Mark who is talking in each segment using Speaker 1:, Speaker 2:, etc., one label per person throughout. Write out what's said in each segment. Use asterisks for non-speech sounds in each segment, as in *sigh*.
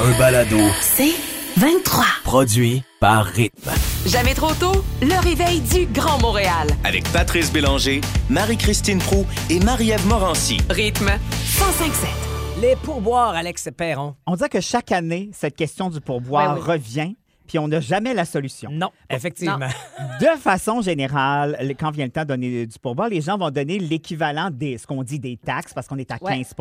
Speaker 1: un balado
Speaker 2: C'est 23.
Speaker 1: produit par Rythme.
Speaker 2: Jamais trop tôt, le réveil du Grand Montréal.
Speaker 3: Avec Patrice Bélanger, Marie-Christine Prou et Marie-Ève Morancy.
Speaker 2: Rythme 1057.
Speaker 4: Les pourboires, Alex Perron.
Speaker 5: On dirait que chaque année, cette question du pourboire
Speaker 6: Ben oui.
Speaker 5: revient, puis on n'a jamais la solution.
Speaker 4: Non, effectivement. *laughs*
Speaker 5: De façon générale, le- quand vient le temps de donner du pourboire, les gens vont donner l'équivalent des ce qu'on dit des taxes, parce qu'on est à
Speaker 6: Ouais.
Speaker 5: 15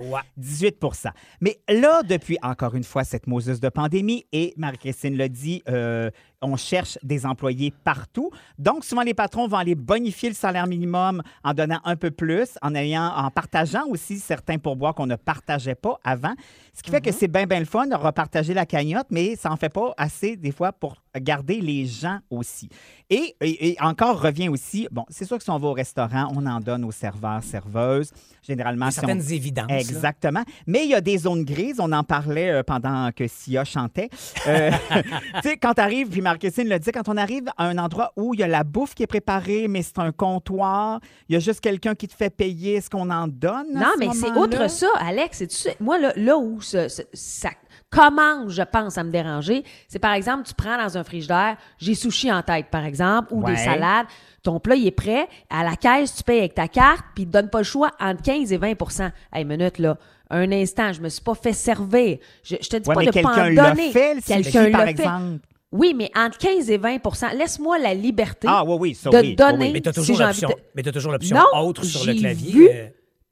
Speaker 4: Ouais.
Speaker 5: 18% Mais là, depuis, encore une fois, cette Moses de pandémie, et Marie-Christine l'a dit, euh, on cherche des employés partout. Donc, souvent, les patrons vont aller bonifier le salaire minimum en donnant un peu plus, en, ayant, en partageant aussi certains pourboires qu'on ne partageait pas avant. Ce qui fait que c'est bien, bien le fun de repartager la cagnotte, mais ça n'en fait pas assez, des fois, pour garder les gens aussi. Et, et- et encore revient aussi, bon, c'est sûr que si on va au restaurant, on en donne aux serveurs, serveuses. Généralement, si on-
Speaker 4: Certaines évidences. là.
Speaker 5: Exactement. Mais il y a des zones grises. On en parlait euh, pendant que Sia chantait. Euh, *laughs* tu sais, quand tu arrives, puis Marc-Christine le dit, quand on arrive à un endroit où il y a la bouffe qui est préparée, mais c'est un comptoir, il y a juste quelqu'un qui te fait payer ce qu'on en donne. à
Speaker 6: Non,
Speaker 5: ce
Speaker 6: mais c'est outre ça, Alex. Moi, là, là où ce- ce- ça commence, je pense, à me déranger, c'est par exemple, tu prends dans un frigidaire, j'ai sushi en tête, par exemple, ou
Speaker 5: Ouais.
Speaker 6: des salades. Ton plat, il est prêt. À la caisse, tu payes avec ta carte, puis il te donne pas le choix entre 15 et 20% Hey, minute, là. Un instant, je me suis pas fait servir. Je, je te dis
Speaker 5: Ouais,
Speaker 6: pas de pas
Speaker 5: quelqu'un
Speaker 6: en
Speaker 5: l'a
Speaker 6: donner.
Speaker 5: fait, le
Speaker 6: Quelqu'un
Speaker 5: par
Speaker 6: l'a fait.
Speaker 5: exemple.
Speaker 6: Oui, mais entre 15 et 20% Laisse-moi la liberté
Speaker 5: Ah, oui, oui, ça,
Speaker 6: de
Speaker 5: oui,
Speaker 6: donner.
Speaker 5: oui.
Speaker 4: Mais t'as
Speaker 6: si
Speaker 4: toujours
Speaker 6: envie
Speaker 4: l'option.
Speaker 6: de-
Speaker 4: autre sur le
Speaker 6: j'ai
Speaker 4: clavier.
Speaker 6: vu-
Speaker 4: euh,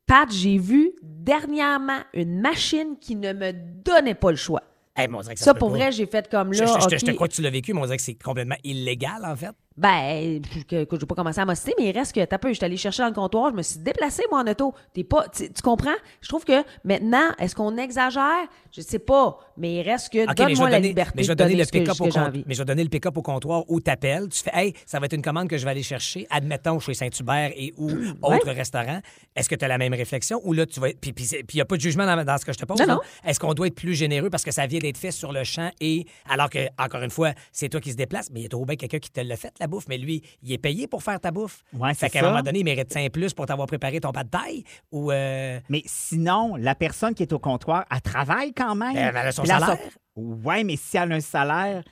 Speaker 6: Pat, j'ai vu dernièrement une machine qui ne me donnait pas le choix.
Speaker 4: hey, ça
Speaker 6: pour vrai, j'ai fait comme là.
Speaker 4: je- je te crois que tu l'as vécu, mais on dirait que c'est complètement illégal, en fait.
Speaker 6: Ben, que, que je vais pas commencer à m'hosser, mais il reste que t'as peu. Je suis allée chercher dans le comptoir, je me suis déplacée, moi, en auto. T'es pas, tu, tu comprends? Je trouve que maintenant, est-ce qu'on exagère? Je sais pas, mais il reste que
Speaker 4: OK, mais je
Speaker 6: donne-moi la
Speaker 4: donner,
Speaker 6: liberté
Speaker 4: mais je vais donner
Speaker 6: donner
Speaker 4: le pick-up au
Speaker 6: envie.
Speaker 4: mais je vais donner le pick-up au comptoir où t'appelles, tu fais hey, ça va être une commande que je vais aller chercher, admettons chez Saint-Hubert et ou autre restaurant. Est-ce que tu as la même réflexion? Ou là tu vas être puis il y a pas de jugement dans, dans ce que je te pose.
Speaker 6: Non,
Speaker 4: là.
Speaker 6: non.
Speaker 4: Est-ce qu'on doit être plus généreux parce que ça vient d'être fait sur le champ et alors que encore une fois, c'est toi qui se déplace, mais il y a trop bien quelqu'un qui te l'a fait la bouffe, mais lui, il est payé pour faire ta bouffe.
Speaker 5: Ouais,
Speaker 4: fait
Speaker 5: c'est
Speaker 4: qu'à un moment donné, il mérite 5 plus pour t'avoir préparé ton pas de taille ou euh,
Speaker 5: Mais sinon, la personne qui est au comptoir, elle travaille quand même.
Speaker 4: Ben, elle a son salaire.
Speaker 5: Ouais, mais si elle a un salaire,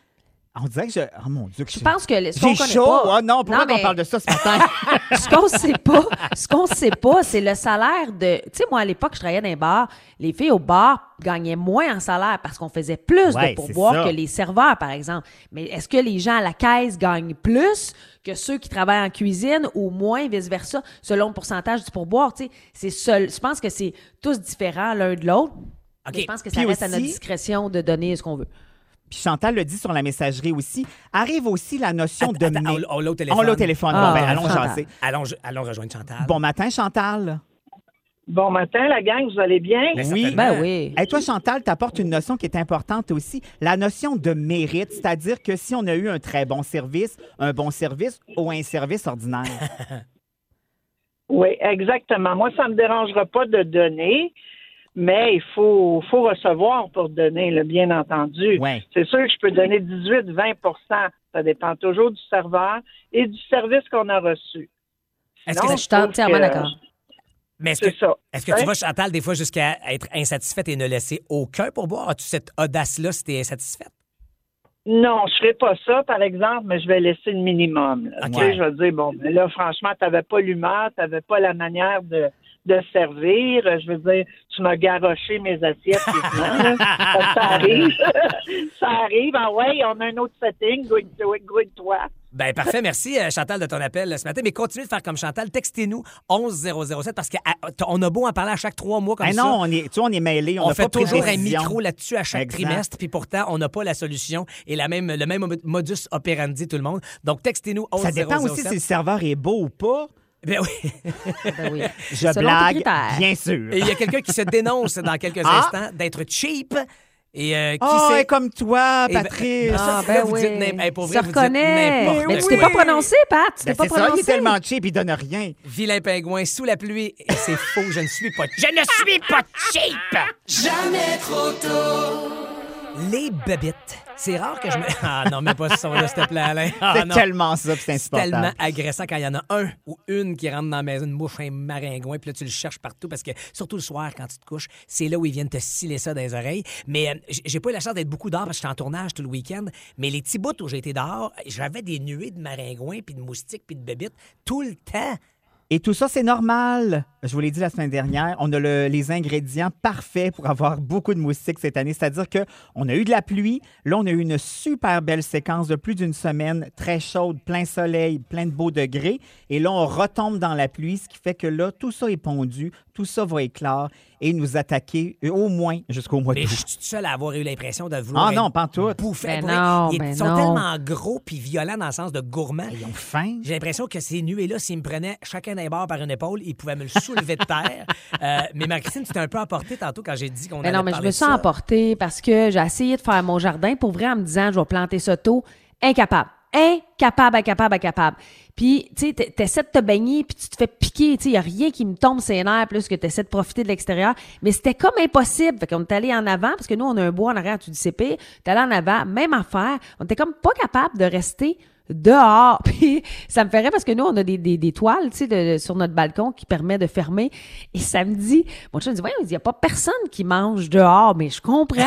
Speaker 5: on dirait que je. Oh mon Dieu, que
Speaker 6: Je pense que ce
Speaker 5: J'ai chaud.
Speaker 6: pas-
Speaker 5: Ah non, pourquoi
Speaker 6: Non,
Speaker 5: qu'on
Speaker 6: mais-
Speaker 5: parle de ça ce matin? *laughs*
Speaker 6: ce qu'on sait pas, ce qu'on sait pas, c'est le salaire de. Tu sais, moi, à l'époque, je travaillais dans un bar. Les filles au bar gagnaient moins en salaire parce qu'on faisait plus
Speaker 5: Ouais,
Speaker 6: de
Speaker 5: ça.
Speaker 6: que les serveurs, par exemple. Mais est-ce que les gens à la caisse gagnent plus que ceux qui travaillent en cuisine ou moins, vice-versa, selon le pourcentage du pourboire? Tu sais, c'est seul. Je pense que c'est tous différents l'un de l'autre. Je pense que ça
Speaker 5: Puis
Speaker 6: reste à notre discrétion de donner ce qu'on veut.
Speaker 5: Puis Chantal le dit sur la messagerie aussi. Arrive aussi la notion de.
Speaker 4: attends,
Speaker 5: mé-
Speaker 4: on- on l'a au téléphone.
Speaker 5: On l'a au téléphone.
Speaker 6: Ah,
Speaker 5: bon, ben, allons
Speaker 6: Chantal.
Speaker 5: jaser.
Speaker 4: allons allons rejoindre Chantal.
Speaker 5: Bon matin, Chantal.
Speaker 7: Bon matin, la gang, vous allez bien?
Speaker 4: Mais
Speaker 5: Oui.
Speaker 4: certainement.
Speaker 6: Ben oui.
Speaker 5: Et toi, Chantal, t'apportes une notion qui est importante aussi, la notion de mérite, c'est-à-dire que si on a eu un très bon service, un bon service ou un service ordinaire. *laughs*
Speaker 7: Oui, exactement. Moi, ça me dérangera pas de donner, mais il faut, faut recevoir pour donner, là, bien entendu.
Speaker 5: Ouais.
Speaker 7: C'est sûr que je peux donner 18-20% Ça dépend toujours du serveur et du service qu'on a reçu.
Speaker 4: Est-ce que
Speaker 6: Je suis entièrement d'accord.
Speaker 4: Mais est-ce que,
Speaker 7: C'est ça.
Speaker 4: est-ce que tu
Speaker 7: Hein?
Speaker 4: vas, Chantal, des fois jusqu'à être insatisfaite et ne laisser aucun pour boire? As-tu cette audace-là si tu es insatisfaite?
Speaker 7: Non, je ferai pas ça, par exemple, mais je vais laisser le minimum. là.
Speaker 4: Ok.
Speaker 7: Tu sais, je vais dire, bon, mais là, franchement, tu n'avais pas l'humeur, tu n'avais pas la manière de, de servir. Je veux dire, tu m'as garoché mes assiettes. *laughs* ça arrive. *laughs* ça arrive. Ah ouais, on a un autre setting. Good, good, good, toi.
Speaker 4: Ben parfait, merci euh, Chantal de ton appel euh, ce matin. Mais continuez de faire comme Chantal. Textez-nous 11007 parce qu'on a beau en parler à chaque trois mois comme
Speaker 5: Eh
Speaker 4: ça.
Speaker 5: non, on est, tu vois, on est mêlés. On,
Speaker 4: fait toujours un micro là-dessus à chaque
Speaker 5: Exact.
Speaker 4: trimestre, puis pourtant, on n'a pas la solution et la même, le même modus operandi tout le monde. Donc, textez-nous 11007.
Speaker 5: Ça dépend aussi si le serveur est beau ou pas.
Speaker 4: Ben oui.
Speaker 6: Ben oui. *laughs*
Speaker 5: Je
Speaker 6: Selon
Speaker 5: blague, bien sûr.
Speaker 4: Et il y a quelqu'un qui se dénonce dans quelques
Speaker 5: Ah.
Speaker 4: instants d'être cheap. Et euh, qui
Speaker 5: Oh,
Speaker 4: sait...
Speaker 5: et comme toi,
Speaker 4: Eh ben-
Speaker 5: Patrice.
Speaker 6: Ah,
Speaker 4: Là,
Speaker 6: ben
Speaker 4: vous
Speaker 6: oui.
Speaker 4: dites hey, pour vrai,
Speaker 6: Ça
Speaker 4: vous dites n'importe
Speaker 6: Mais tu t'es pas prononcé, Pat. Tu
Speaker 5: Ben,
Speaker 6: t'es pas
Speaker 5: c'est ça, il
Speaker 6: prononcé.
Speaker 5: est tellement cheap, il donne rien.
Speaker 4: Vilain pingouin sous la pluie. Et c'est faux, je ne suis pas... Je ne suis pas cheap!
Speaker 2: Jamais trop tôt.
Speaker 4: Les bebites. C'est rare que je me. *laughs* Ah non, mais pas ce son-là, s'il te plaît, Alain. Ah,
Speaker 5: c'est tellement ça, c'est
Speaker 4: C'est tellement
Speaker 5: insupportable.
Speaker 4: agressant quand il y en a un ou une qui rentre dans la maison, une mouche, un maringouin, puis là, tu le cherches partout parce que, surtout le soir, quand tu te couches, c'est là où ils viennent te sciller ça dans les oreilles. Mais euh, j'ai pas eu la chance d'être beaucoup dehors parce que j'étais en tournage tout le week-end. Mais les petits bouts où j'ai été dehors, j'avais des nuées de maringouins, puis de moustiques, puis de bébites tout le temps.
Speaker 5: Et tout ça, c'est normal. Je vous l'ai dit la semaine dernière, on a le- les ingrédients parfaits pour avoir beaucoup de moustiques cette année. C'est-à-dire que on a eu de la pluie. Là, on a eu une super belle séquence de plus d'une semaine, très chaude, plein soleil, plein de beaux degrés. Et là, on retombe dans la pluie, ce qui fait que là, tout ça est pondu, tout ça va éclore et nous attaquer euh, au moins jusqu'au mois
Speaker 4: Mais
Speaker 5: d'août.
Speaker 4: je suis tout seul à avoir eu l'impression de vouloir.
Speaker 5: Ah non, pas tout.
Speaker 6: Ben non,
Speaker 4: Ils
Speaker 6: ben
Speaker 4: sont
Speaker 6: non.
Speaker 4: tellement gros puis violents dans le sens de gourmand.
Speaker 5: Ils ont faim.
Speaker 4: J'ai l'impression que ces nuées-là, s'ils me prenaient chacun d'un bord par une épaule, ils pouvaient me le soulever de terre. *laughs* Euh, mais Marie-Christine, tu t'es un peu emportée tantôt quand j'ai dit qu'on allait
Speaker 6: non, mais je me suis emportée parce que j'ai essayé de faire mon jardin pour vrai en me disant je vais planter ça tôt. Incapable. Incapable, incapable, incapable. Puis, tu sais, t'essaies de te baigner, puis tu te fais piquer. Tu sais, il a rien qui me tombe ses nerfs plus que tu essaies de profiter de l'extérieur. Mais c'était comme impossible. Fait qu'on est allé en avant, parce que nous, on a un bois en arrière, tu dis CP. T'es allé en avant, même affaire. On était comme pas capable de rester dehors. *laughs* Puis ça me ferait parce que nous, on a des, des, des toiles, tu sais, de- sur notre balcon qui permet de fermer. Et samedi, mon chum me dit, voyons, il n'y a pas personne qui mange dehors, mais je comprends.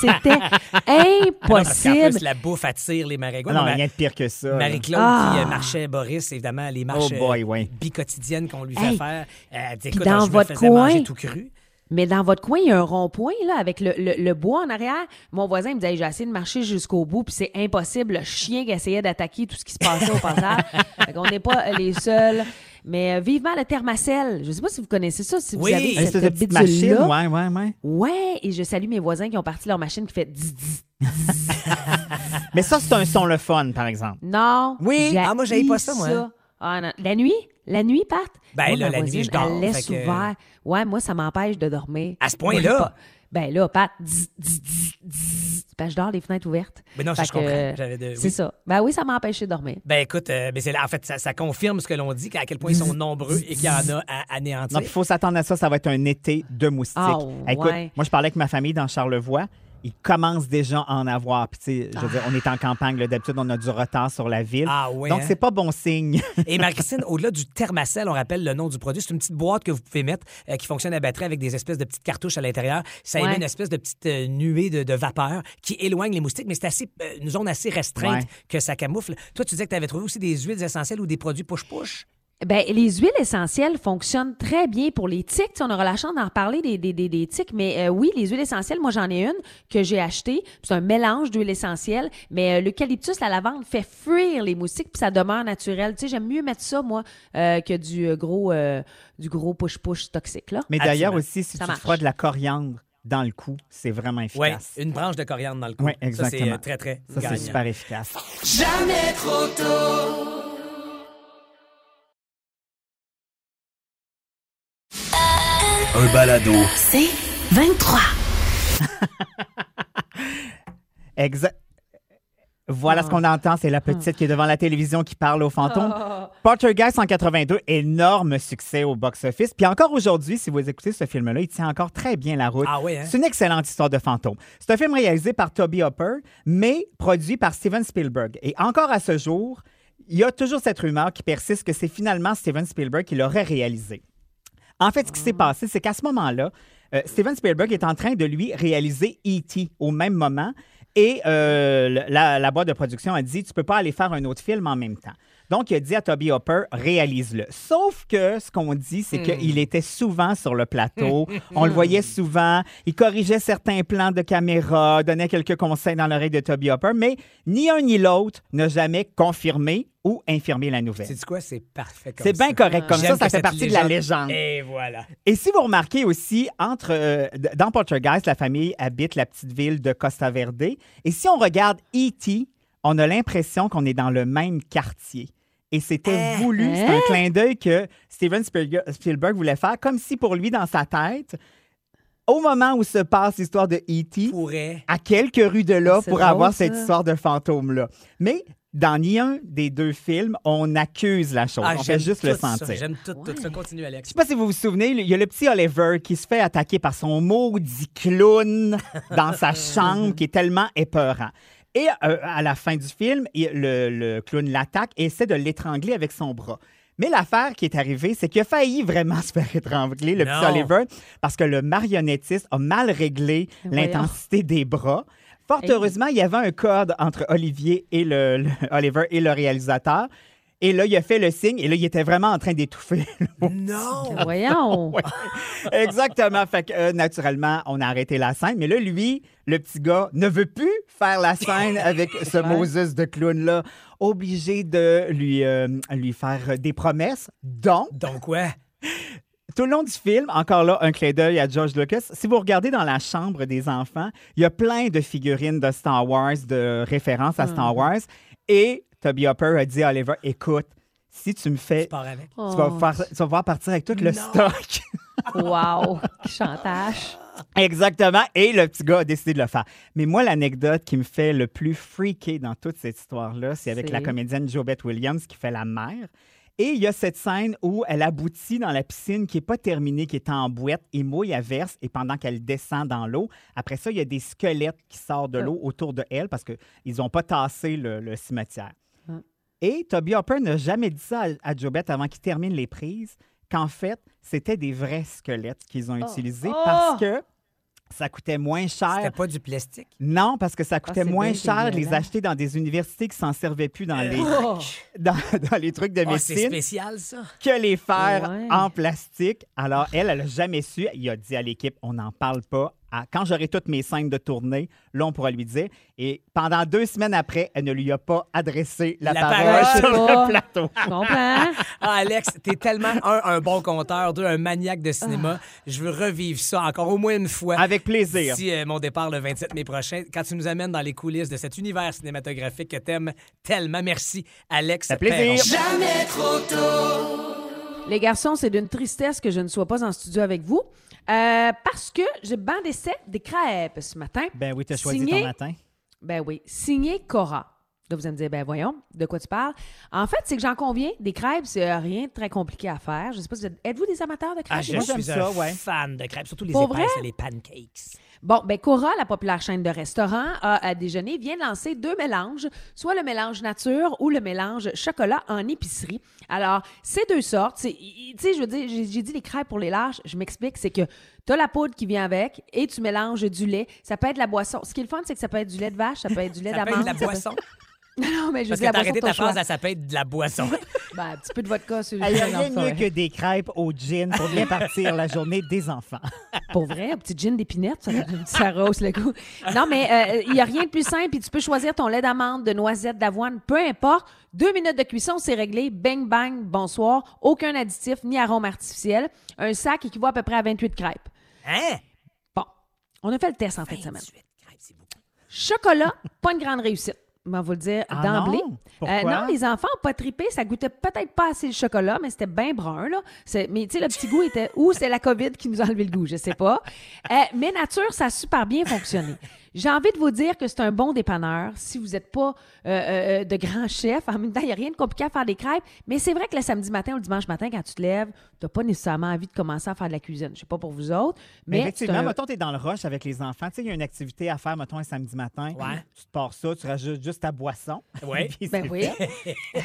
Speaker 6: C'était
Speaker 4: Ah *laughs* non,
Speaker 6: impossible.
Speaker 4: plus, la bouffe attire les maringouins.
Speaker 5: Ah non,
Speaker 4: Ma-
Speaker 5: rien de pire que ça.
Speaker 4: Marie-Claude
Speaker 6: Ah.
Speaker 4: qui euh, marchait Boris, évidemment, les marches
Speaker 5: Oh boy, ouais.
Speaker 4: bicotidiennes qu'on lui fait
Speaker 6: Hey.
Speaker 4: faire. Elle dit,
Speaker 6: Puis
Speaker 4: écoute,
Speaker 6: dans
Speaker 4: je me
Speaker 6: votre
Speaker 4: faisais
Speaker 6: coin,
Speaker 4: manger tout cru.
Speaker 6: Mais dans votre coin, il y a un rond-point, là, avec le, le- le bois en arrière. Mon voisin me disait, j'ai essayé de marcher jusqu'au bout, puis c'est impossible. Le chien qui essayait d'attaquer tout ce qui se passait au passage. *laughs* fait qu'on n'est pas euh, les seuls. Mais euh, vivement le thermacelle. Je sais pas si vous connaissez ça, si vous
Speaker 4: Oui.
Speaker 6: avez cette
Speaker 5: petite machine, ouais, ouais, ouais.
Speaker 6: Ouais, et je salue mes voisins qui ont parti leur machine qui fait.
Speaker 5: Mais ça, c'est un son le fun, par exemple.
Speaker 6: Non.
Speaker 4: Oui. Ah, moi, j'haïs pas ça, moi.
Speaker 6: Ah, non. La nuit? La nuit, Pat?
Speaker 4: Ben,
Speaker 6: Moi,
Speaker 4: là,
Speaker 6: ma
Speaker 4: la nuit, je dors,
Speaker 6: Elle laisse
Speaker 4: que-
Speaker 6: ouvert. Ouais, moi, ça m'empêche de dormir.
Speaker 4: À ce point-là?
Speaker 6: Moi, j'ai pas- Ben là, Pat, zzz, zzz, zzz, zzz. Ben, je dors les fenêtres ouvertes.
Speaker 4: Mais non, ça, je comprends.
Speaker 6: que,
Speaker 4: J'avais de-
Speaker 6: C'est
Speaker 4: oui.
Speaker 6: ça. Ben oui, ça m'a empêché de dormir.
Speaker 4: Ben écoute, euh, mais c'est là- en fait, ça, ça confirme ce que l'on dit, à quel point ils sont nombreux et qu'il y en a à anéantir.
Speaker 5: Non, il faut s'attendre à ça. Ça va être un été de moustiques.
Speaker 6: Ah,
Speaker 5: Écoute,
Speaker 6: ouais.
Speaker 5: moi, je parlais avec ma famille dans Charlevoix. Ils commencent déjà à en avoir. Puis, tu sais, je veux dire, on est en campagne. là. D'habitude, on a du retard sur la ville.
Speaker 4: Ah ouais,
Speaker 5: Donc,
Speaker 4: hein?
Speaker 5: c'est pas bon signe. *laughs*
Speaker 4: Et Marie-Christine, au-delà du thermacelle, on rappelle le nom du produit. C'est une petite boîte que vous pouvez mettre euh, qui fonctionne à batterie avec des espèces de petites cartouches à l'intérieur. Ça émet
Speaker 6: Ouais.
Speaker 4: une espèce de petite euh, nuée de, de vapeur qui éloigne les moustiques, mais c'est assez, euh, une zone assez restreinte
Speaker 5: Ouais.
Speaker 4: que ça camoufle. Toi, tu disais que tu avais trouvé aussi des huiles essentielles ou des produits push-push?
Speaker 6: Ben, les huiles essentielles fonctionnent très bien pour les tiques. On aura la chance d'en reparler des, des, des, des tiques, mais euh, oui, les huiles essentielles, moi j'en ai une que j'ai achetée. C'est un mélange d'huiles essentielles, mais euh, l'eucalyptus, la lavande fait fuir les moustiques puis ça demeure naturel. Tu sais, j'aime mieux mettre ça moi euh, que du euh, gros euh, du gros push push toxique là.
Speaker 5: Mais d'ailleurs aussi, si
Speaker 6: Ça
Speaker 5: tu te
Speaker 6: marche.
Speaker 5: frottes de la coriandre dans le cou, c'est vraiment
Speaker 4: Oui,
Speaker 5: efficace.
Speaker 4: une branche de coriandre dans le cou.
Speaker 5: Oui,
Speaker 4: Ça, c'est
Speaker 5: exactement.
Speaker 4: euh, très, très
Speaker 5: Ça, c'est
Speaker 4: gagnant.
Speaker 5: super efficace.
Speaker 1: Un balado.
Speaker 2: C'est 23. *laughs*
Speaker 5: Exact. Voilà ce qu'on entend, c'est la petite qui est devant la télévision qui parle aux fantômes. Poltergeist en 82, énorme succès au box-office. Puis encore aujourd'hui, si vous écoutez ce film-là, il tient encore très bien la route.
Speaker 4: Ah oui, hein?
Speaker 5: C'est une excellente histoire de fantôme. C'est un film réalisé par Toby Hopper, mais produit par Steven Spielberg. Et encore à ce jour, il y a toujours cette rumeur qui persiste que c'est finalement Steven Spielberg qui l'aurait réalisé. En fait, ce qui s'est passé, c'est qu'à ce moment-là, euh, Steven Spielberg est en train de lui réaliser E.T. au même moment. Et euh, la, la boîte de production a dit Tu peux pas aller faire un autre film en même temps. Donc, il a dit à Toby Hopper Réalise-le. Sauf que ce qu'on dit, c'est qu'il était souvent sur le plateau. *laughs* On le voyait souvent. Il corrigeait certains plans de caméra, donnait quelques conseils dans l'oreille de Toby Hopper, mais ni un ni l'autre n'a jamais confirmé ou infirmé la nouvelle.
Speaker 4: C'est quoi? C'est parfait comme
Speaker 5: C'est bien
Speaker 4: ça.
Speaker 5: correct comme ça, ça fait partie de la légende.
Speaker 4: Et voilà.
Speaker 5: Et si vous remarquez aussi, entre euh, dans Poltergeist, la famille habite la petite ville de Costa Verde. Et si on regarde E.T., on a l'impression qu'on est dans le même quartier. Et c'était voulu, c'est un clin d'œil que Steven Spielberg, voulait faire, comme si pour lui, dans sa tête, au moment où se passe l'histoire de E.T.,
Speaker 4: Pourrait.
Speaker 5: à quelques rues de là pour
Speaker 6: drôle,
Speaker 5: avoir
Speaker 6: ça.
Speaker 5: cette histoire de fantôme-là. Mais dans ni un des deux films, on accuse la chose.
Speaker 4: Ah,
Speaker 5: on fait
Speaker 4: j'aime
Speaker 5: juste le sentir.
Speaker 4: J'aime tout, tout ça. Continue,
Speaker 5: Je
Speaker 4: Alex.
Speaker 5: sais pas si vous vous souvenez, il y a le petit Oliver qui se fait attaquer par son maudit clown dans sa *laughs* chambre qui est tellement épeurant. Et euh, à la fin du film, il- le, le clown l'attaque et essaie de l'étrangler avec son bras. Mais l'affaire qui est arrivée, c'est qu'il a failli vraiment *laughs* se faire étrangler, le petit. Oliver, parce que le marionnettiste a mal réglé l'intensité des bras. Fort heureusement, il y avait un code entre Olivier et le, le- *laughs* Oliver et le réalisateur. Et là, il a fait le signe et là, il était vraiment en train d'étouffer *laughs*
Speaker 4: Non! *laughs*
Speaker 6: Voyons. *laughs*
Speaker 5: Ouais, Exactement. Fait que, euh, naturellement, on a arrêté la scène. Mais là, lui, le petit gars, ne veut plus faire la scène avec ce. Moses de clown-là. Obligé de lui, euh, lui faire des promesses. Donc,
Speaker 4: Donc, ouais.
Speaker 5: tout le long du film, encore là, un clin d'œil à George Lucas. Si vous regardez dans la chambre des enfants, il y a plein de figurines de Star Wars, de références à Star Wars. Et Toby Hopper a dit à Oliver, écoute, si tu me fais...
Speaker 4: Tu pars avec.
Speaker 5: Tu vas,
Speaker 6: Oh.
Speaker 5: faire- tu vas pouvoir partir avec tout le
Speaker 4: Non.
Speaker 5: stock. *laughs*
Speaker 6: Wow. Chantage.
Speaker 5: Exactement. Et le petit gars a décidé de le faire. Mais moi, l'anecdote qui me fait le plus freaker dans toute cette histoire-là, c'est avec la comédienne Jobette Williams qui fait la mère. Et il y a cette scène où elle aboutit dans la piscine qui n'est pas terminée, qui est en boîte et mouille à verse. Et pendant qu'elle descend dans l'eau, après ça, il y a des squelettes qui sortent de l'eau autour de elle parce qu'ils n'ont pas tassé le, le cimetière.
Speaker 6: Ah.
Speaker 5: Et Toby Hopper n'a jamais dit ça à, à Jobette avant qu'il termine les prises, qu'en fait, c'était des vrais squelettes qu'ils ont utilisés
Speaker 6: Oh!
Speaker 5: parce que ça coûtait moins cher.
Speaker 4: C'était pas du plastique?
Speaker 5: Non, parce que ça coûtait
Speaker 6: c'est
Speaker 5: moins
Speaker 6: bien,
Speaker 5: cher de
Speaker 6: c'est
Speaker 5: les acheter dans des universités qui s'en servaient plus dans les,
Speaker 6: Oh. *laughs*
Speaker 5: dans, dans les trucs de
Speaker 4: Oh, c'est
Speaker 5: médecine
Speaker 4: spécial, ça.
Speaker 5: que les faire
Speaker 6: Ouais.
Speaker 5: en plastique. Alors, elle, elle n'a jamais su. Il a dit à l'équipe, on n'en parle pas. À- Quand j'aurai toutes mes scènes de tournée, là, on pourra lui dire. Et pendant deux semaines après, elle ne lui a pas adressé la,
Speaker 4: La
Speaker 5: parole
Speaker 4: parole.
Speaker 5: sur
Speaker 6: Pas.
Speaker 5: le plateau.
Speaker 6: Je comprends. *laughs*
Speaker 4: Ah, Alex, t'es tellement, un, un bon conteur, deux, un maniaque de
Speaker 6: Ah.
Speaker 4: cinéma. Je veux revivre ça encore au moins une fois.
Speaker 5: Avec plaisir.
Speaker 4: D'ici euh, mon départ le 27 mai prochain, quand tu nous amènes dans les coulisses de cet univers cinématographique que t'aimes tellement. Merci, Alex.
Speaker 5: Ça plaisir.
Speaker 4: Perron.
Speaker 6: Les garçons, c'est d'une tristesse que je ne sois pas en studio avec vous. Euh, parce que j'ai bandé des crêpes ce matin.
Speaker 5: Ben oui, tu as choisi
Speaker 6: Signé-
Speaker 5: ton matin.
Speaker 6: Ben oui, signé Cora. Là, vous allez me dire, ben voyons, de quoi tu parles? En fait, c'est que j'en conviens, des crêpes, c'est euh, rien de très compliqué à faire. Je sais pas si vous êtes... Êtes-vous des amateurs de crêpes?
Speaker 4: Ah, je
Speaker 5: Moi,
Speaker 4: suis un
Speaker 5: ça, ouais.
Speaker 4: fan de crêpes, surtout les
Speaker 6: Pour
Speaker 4: épaisses
Speaker 6: vrai?
Speaker 4: et les pancakes.
Speaker 6: Bon, ben Cora, la populaire chaîne de restaurants à, à déjeuner, vient de lancer deux mélanges, soit le mélange nature ou le mélange chocolat en épicerie. Alors, ces deux sortes, tu sais, je veux dire, j'ai dit les crêpes pour les lâches, je m'explique, c'est que tu as la poudre qui vient avec et tu mélanges du lait. Ça peut être la boisson. Ce qui est le fun, c'est que ça peut être du lait de vache, ça peut être du lait
Speaker 4: Ça peut
Speaker 6: d'amande.
Speaker 4: être de la boisson. *laughs*
Speaker 6: Non, mais je
Speaker 4: Parce que
Speaker 6: la
Speaker 4: t'as arrêté ta phrase, à ça peut être de la boisson. *laughs*
Speaker 6: Ben, un petit peu de vodka sur le
Speaker 5: Il n'y a rien de mieux que des crêpes au gin pour bien *laughs* partir la journée des enfants.
Speaker 6: Pour vrai, un petit gin d'épinette, ça, ça rose le goût. Non, mais euh, il n'y a rien de plus simple. Puis tu peux choisir ton lait d'amande, de noisette, d'avoine, peu importe. Deux minutes de cuisson, c'est réglé. Bang, bang, bonsoir. Aucun additif ni arôme artificiel. Un sac équivaut à peu près à 28 crêpes.
Speaker 4: Hein?
Speaker 6: Bon, on a fait le test en fin de semaine.
Speaker 4: 28 crêpes, c'est beaucoup.
Speaker 6: Chocolat, pas une grande réussite. Va vous le dire
Speaker 5: Ah
Speaker 6: d'emblée.
Speaker 5: non? Pourquoi?
Speaker 6: non, les enfants n'ont pas trippé. Ça goûtait peut-être pas assez le chocolat, mais c'était bien brun. Là. C'est- Mais tu sais, le petit goût était. Ou c'est la COVID qui nous a enlevé le goût, je sais pas. Euh, mais nature, ça a super bien fonctionné. J'ai envie de vous dire que c'est un bon dépanneur si vous n'êtes pas euh, euh, de grand chef. En même temps, il n'y a rien de compliqué à faire des crêpes. Mais c'est vrai que le samedi matin ou le dimanche matin, quand tu te lèves, tu n'as pas nécessairement envie de commencer à faire de la cuisine. Je sais pas pour vous autres.
Speaker 5: Mais,
Speaker 6: Mais,
Speaker 5: effectivement,
Speaker 6: un-
Speaker 5: mettons, tu es dans le rush avec les enfants. Tu sais, il y a une activité à faire, mettons, un samedi matin.
Speaker 4: Ouais.
Speaker 5: Tu te pars ça, tu rajoutes juste ta boisson. *laughs*
Speaker 4: Ouais.
Speaker 6: Ben oui.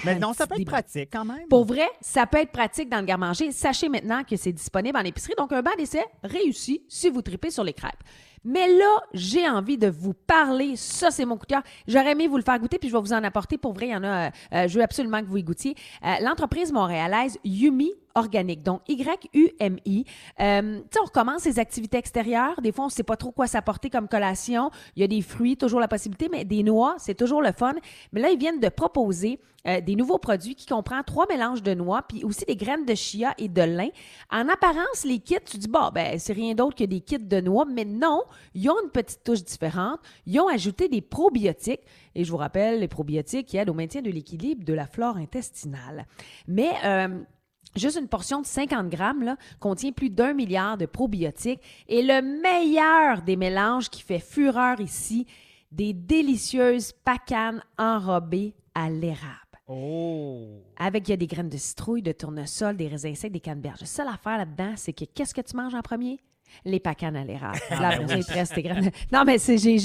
Speaker 5: Mais non, ça peut être pratique quand même.
Speaker 6: Pour vrai, ça peut être pratique dans le garde-manger. Sachez maintenant que c'est disponible en épicerie. Donc, un banc d'essai réussi si vous tripez sur les crêpes. Mais là, j'ai envie de vous parler. Ça, c'est mon coup de cœur. J'aurais aimé vous le faire goûter, puis je vais vous en apporter. Pour vrai, il y en a. euh, euh, je veux absolument que vous y goûtiez. Euh, L'entreprise montréalaise Yumi Donc Y-U-M-I. Euh, tu sais, on recommence les activités extérieures. Des fois, on ne sait pas trop quoi s'apporter comme collation. Il y a des fruits, toujours la possibilité, mais des noix, c'est toujours le fun. Mais là, ils viennent de proposer euh, des nouveaux produits qui comprennent trois mélanges de noix, puis aussi des graines de chia et de lin. En apparence, les kits, tu dis, bon, ben, c'est rien d'autre que des kits de noix, mais non, ils ont une petite touche différente. Ils ont ajouté des probiotiques. Et je vous rappelle, les probiotiques qui aident au maintien de l'équilibre de la flore intestinale. Mais euh, Juste une portion de 50 grammes là, contient plus d'un milliard de probiotiques. Et le meilleur des mélanges qui fait fureur ici, des délicieuses pacanes enrobées à l'érable.
Speaker 5: Oh!
Speaker 6: Avec, il y a des graines de citrouille, de tournesol, des raisins secs, des canneberges. La seule affaire là-dedans, c'est que qu'est-ce que tu manges en premier? Les pacanes à l'érable. Reste tes graines. Non, mais c'est- j'ai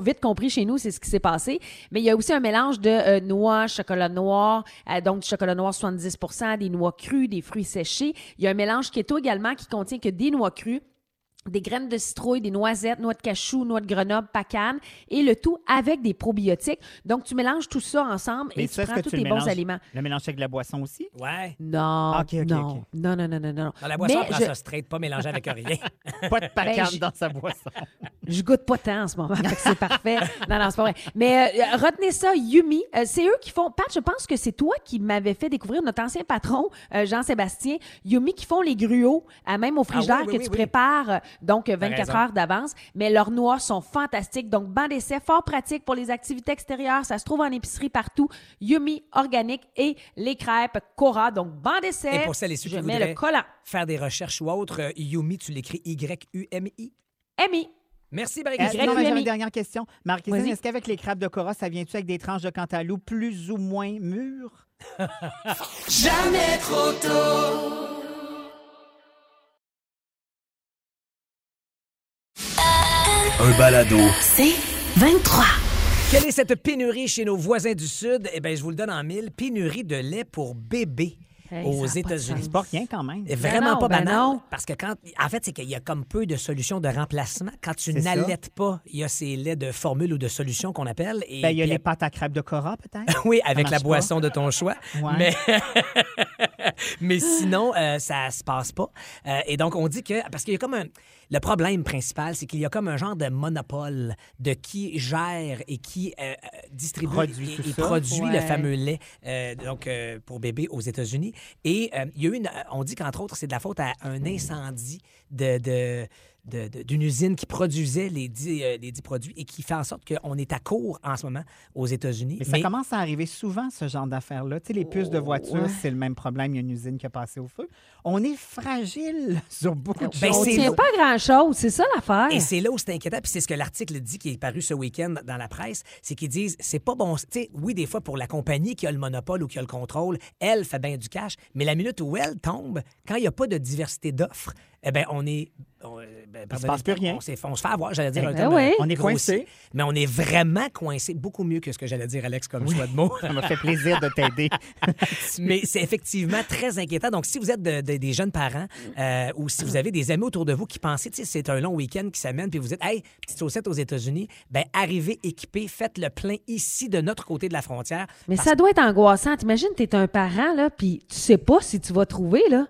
Speaker 6: vite compris chez nous, c'est ce qui s'est passé. Mais il y a aussi un mélange de euh, noix, chocolat noir, euh, donc du chocolat noir 70% des noix crues, des fruits séchés. Il y a un mélange keto également qui contient que des noix crues, des graines de citrouille, des noisettes, noix de cachou, noix de grenoble, pacane, et le tout avec des probiotiques. Donc, tu mélanges tout ça ensemble et
Speaker 5: ça,
Speaker 6: tu prends tous
Speaker 5: tu
Speaker 6: tes
Speaker 5: le
Speaker 6: bons aliments.
Speaker 5: Le mélange avec de la boisson aussi?
Speaker 4: Ouais.
Speaker 6: Non,
Speaker 5: Ok, ok,
Speaker 6: non,
Speaker 5: ok.
Speaker 6: non, non, non, non.
Speaker 4: Dans la boisson, on prend
Speaker 6: je-
Speaker 4: ça straight, pas mélangé avec *laughs* rien.
Speaker 5: Pas de pacane
Speaker 6: je-
Speaker 5: dans sa boisson. *laughs*
Speaker 6: Je goûte pas tant en ce moment, c'est parfait. Non, non, c'est pas vrai. Mais euh, retenez ça, Yumi, euh, c'est eux qui font. Pat, je pense que c'est toi qui m'avais fait découvrir notre ancien patron, euh, Jean-Sébastien. Yumi qui font les gruots, à même au frigidaire
Speaker 4: Ah oui, oui,
Speaker 6: que
Speaker 4: oui,
Speaker 6: tu
Speaker 4: oui.
Speaker 6: prépares, euh, donc euh, 24
Speaker 4: raison.
Speaker 6: heures d'avance. Mais leurs noix sont fantastiques. Donc, banc d'essai, fort pratique pour les activités extérieures. Ça se trouve en épicerie partout. Yumi, organique et les crêpes Cora. Donc, banc d'essai.
Speaker 4: Et pour celles et ceux
Speaker 6: je
Speaker 4: qui
Speaker 6: mets le collant.
Speaker 4: faire des recherches ou autres, euh, Yumi, tu l'écris Y-U-M-I.
Speaker 6: Amy.
Speaker 4: Merci,
Speaker 5: Euh,
Speaker 4: Marie-Christine.
Speaker 5: non, mais une dernière question. Marie-Christine,
Speaker 6: Vas-y.
Speaker 5: est-ce qu'avec les crabes de Cora, ça vient-tu avec des tranches de cantalou plus ou moins mûres? *laughs*
Speaker 1: Un balado.
Speaker 2: C'est 23.
Speaker 4: Quelle est cette pénurie chez nos voisins du Sud? Eh bien, je vous le donne en mille. Pénurie de lait pour bébé
Speaker 6: Hey,
Speaker 4: aux États-Unis.
Speaker 5: C'est pas rien quand même.
Speaker 4: Et Vraiment
Speaker 6: non,
Speaker 4: pas
Speaker 6: ben
Speaker 4: banal.
Speaker 6: non.
Speaker 4: Parce que quand. En fait, c'est qu'il y a comme peu de solutions de remplacement. Quand tu n'allaites pas, il y a ces laits de formule ou de solution qu'on appelle. Et
Speaker 5: Ben, il y a les pâtes à crêpes de Cora, peut-être? *laughs*
Speaker 4: Oui, avec la
Speaker 5: pas.
Speaker 4: boisson de ton choix.
Speaker 5: Ouais.
Speaker 4: Mais, *laughs* mais sinon, euh, ça se passe pas. Euh, et donc, on dit que. Parce qu'il y a comme un. Le problème principal, c'est qu'il y a comme un genre de monopole de qui gère et qui euh, euh, distribue
Speaker 5: Produit
Speaker 4: et,
Speaker 5: tout
Speaker 4: et
Speaker 5: ça.
Speaker 4: produit le fameux lait euh, donc, euh, pour bébé aux États-Unis. Et euh, il y a eu une. On dit qu'entre autres, c'est de la faute à un incendie de- d'une usine qui produisait les dix, euh, les dix produits et qui fait en sorte qu'on est à court en ce moment aux États-Unis.
Speaker 5: Mais ça commence à arriver souvent, ce genre d'affaires-là. Tu sais, les puces de voiture,
Speaker 6: ouais.
Speaker 5: c'est le même problème. Il y a une usine qui a passé au feu. On est fragile *laughs* sur beaucoup de
Speaker 4: Ben,
Speaker 6: On
Speaker 5: choses.
Speaker 4: c'est
Speaker 6: pas grand-chose, c'est ça l'affaire.
Speaker 4: Et c'est là où c'est inquiétant, puis c'est ce que l'article dit qui est paru ce week-end dans la presse, c'est qu'ils disent c'est pas bon. Tu sais, oui, des fois pour la compagnie qui a le monopole ou qui a le contrôle, elle fait bien du cash, mais la minute où elle tombe, quand il n'y a pas de diversité d'offres, eh ben on est. on- ben,
Speaker 5: Il se passe plus rien.
Speaker 4: On, se fait avoir, j'allais dire.
Speaker 6: Ben oui.
Speaker 4: euh,
Speaker 5: On est coincé.
Speaker 4: Mais on est vraiment coincé, beaucoup mieux que ce que j'allais dire, Alex, comme choix de mots. *laughs*
Speaker 5: Ça m'a fait plaisir de t'aider. *laughs*
Speaker 4: Mais c'est effectivement très inquiétant. Donc, si vous êtes de- de- des jeunes parents euh, ou si vous avez des amis autour de vous qui pensez, tu sais, c'est un long week-end qui s'amène, puis vous dites, hey, petite saucette aux États-Unis, ben arrivez équipé, faites le plein ici de notre côté de la frontière.
Speaker 6: Mais
Speaker 4: Parce-
Speaker 6: ça doit être angoissant. T'imagines, t'es un parent, là, puis tu sais pas si tu vas trouver, là.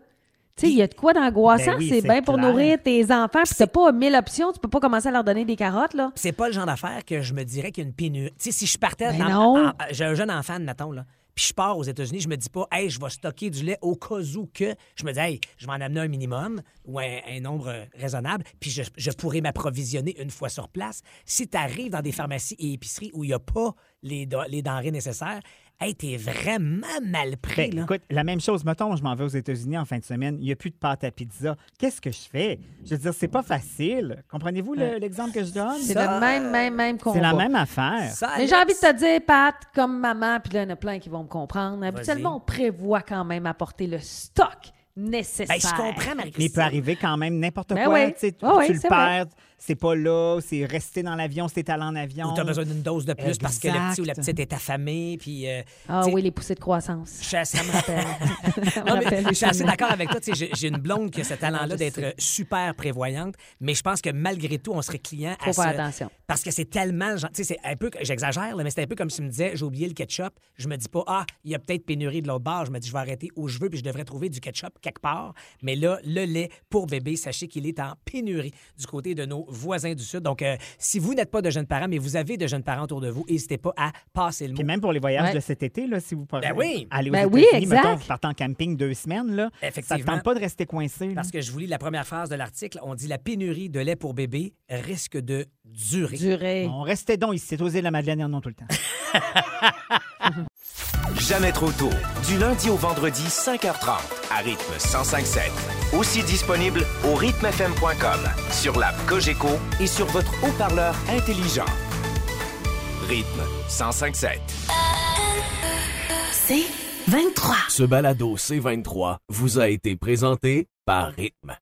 Speaker 6: Tu sais, il y a de quoi d'angoissant.
Speaker 5: Ben oui,
Speaker 6: c'est bien pour nourrir tes enfants, puis t'as pas mille options. Tu peux pas commencer à leur donner des carottes, là.
Speaker 4: c'est pas le genre d'affaire que je me dirais qu'il y a une pénurie. Tu sais, si je partais,
Speaker 6: Ben
Speaker 4: dans- j'ai un jeune enfant, mettons, là, puis je pars aux États-Unis, je me dis pas, hey, je vais stocker du lait au cas où que. Je me dis, hey, je vais en amener un minimum ou un, un nombre raisonnable, puis je, je pourrais m'approvisionner une fois sur place. Si tu arrives dans des pharmacies et épiceries où il n'y a pas les, les denrées nécessaires, hey, t'es vraiment mal pris,
Speaker 5: Ben,
Speaker 4: là.
Speaker 5: écoute, la même chose. Mettons, je m'en vais aux États-Unis en fin de semaine. Il n'y a plus de pâte à pizza. Qu'est-ce que je fais? Je veux dire, c'est pas facile. Comprenez-vous le- l'exemple que je donne?
Speaker 6: C'est
Speaker 4: Ça,
Speaker 6: le même, même, même combat.
Speaker 5: C'est la même affaire.
Speaker 4: Ça,
Speaker 6: Mais j'ai envie de te dire, Pat, comme maman, puis là, il y en a plein qui vont me comprendre. Habituellement, on prévoit quand même apporter le stock nécessaire.
Speaker 4: Ben, je comprends,
Speaker 5: Mais il peut arriver quand même n'importe
Speaker 6: Ben
Speaker 5: quoi.
Speaker 6: oui.
Speaker 5: tu le perds, c'est pas là, c'est resté dans l'avion, c'est allé en avion.
Speaker 4: Ou tu as besoin d'une dose de plus parce que le petit ou la petite est affamé, puis... euh,
Speaker 6: Ah oui, les poussées de croissance.
Speaker 4: je- ça me rappelle.
Speaker 6: Ça *laughs* me
Speaker 4: Non, mais je suis assez d'accord avec toi. tu sais, J'ai j'ai une blonde qui a ce talent-là
Speaker 6: je
Speaker 4: d'être super prévoyante, mais je pense que malgré tout, on serait client à
Speaker 6: Faut faire
Speaker 4: ce-
Speaker 6: attention.
Speaker 4: Parce que c'est tellement. genre, Tu sais, c'est un peu. J'exagère, là, mais c'est un peu comme si tu me disais j'ai oublié le ketchup. Je me dis pas, ah, il y a peut-être pénurie de l'autre bord. Je me dis, je vais arrêter où je veux, puis je devrais trouver du ketchup quelque part. Mais là, le lait pour bébé, sachez qu'il est en pénurie du côté de nos voisins du Sud. Donc, euh, si vous n'êtes pas de jeunes parents, mais vous avez de jeunes parents autour de vous, n'hésitez pas à passer le mot.
Speaker 5: Puis même pour les voyages
Speaker 6: Ouais.
Speaker 5: de cet été, là, si vous partez
Speaker 4: Ben oui.
Speaker 5: aller aux
Speaker 6: Ben oui, exact.
Speaker 5: mettons, vous partez en camping deux semaines, là, ça ne
Speaker 4: Effectivement.
Speaker 5: tente pas de rester coincé. là.
Speaker 4: Parce que je vous lis la première phrase de l'article. On dit la pénurie de lait pour bébé risque de durer.
Speaker 6: Durée.
Speaker 5: On restait donc ici, c'est aux îles de la Madeleine, en ont tout le temps. *laughs*
Speaker 3: Jamais trop tôt. Du lundi au vendredi, 5h30, à rythme 105.7. Aussi disponible au rythmefm.com, sur l'app Cogeco et sur votre haut-parleur intelligent. Rythme 105.7.
Speaker 8: C'est 23.
Speaker 1: Ce balado C23 vous a été présenté par Rythme.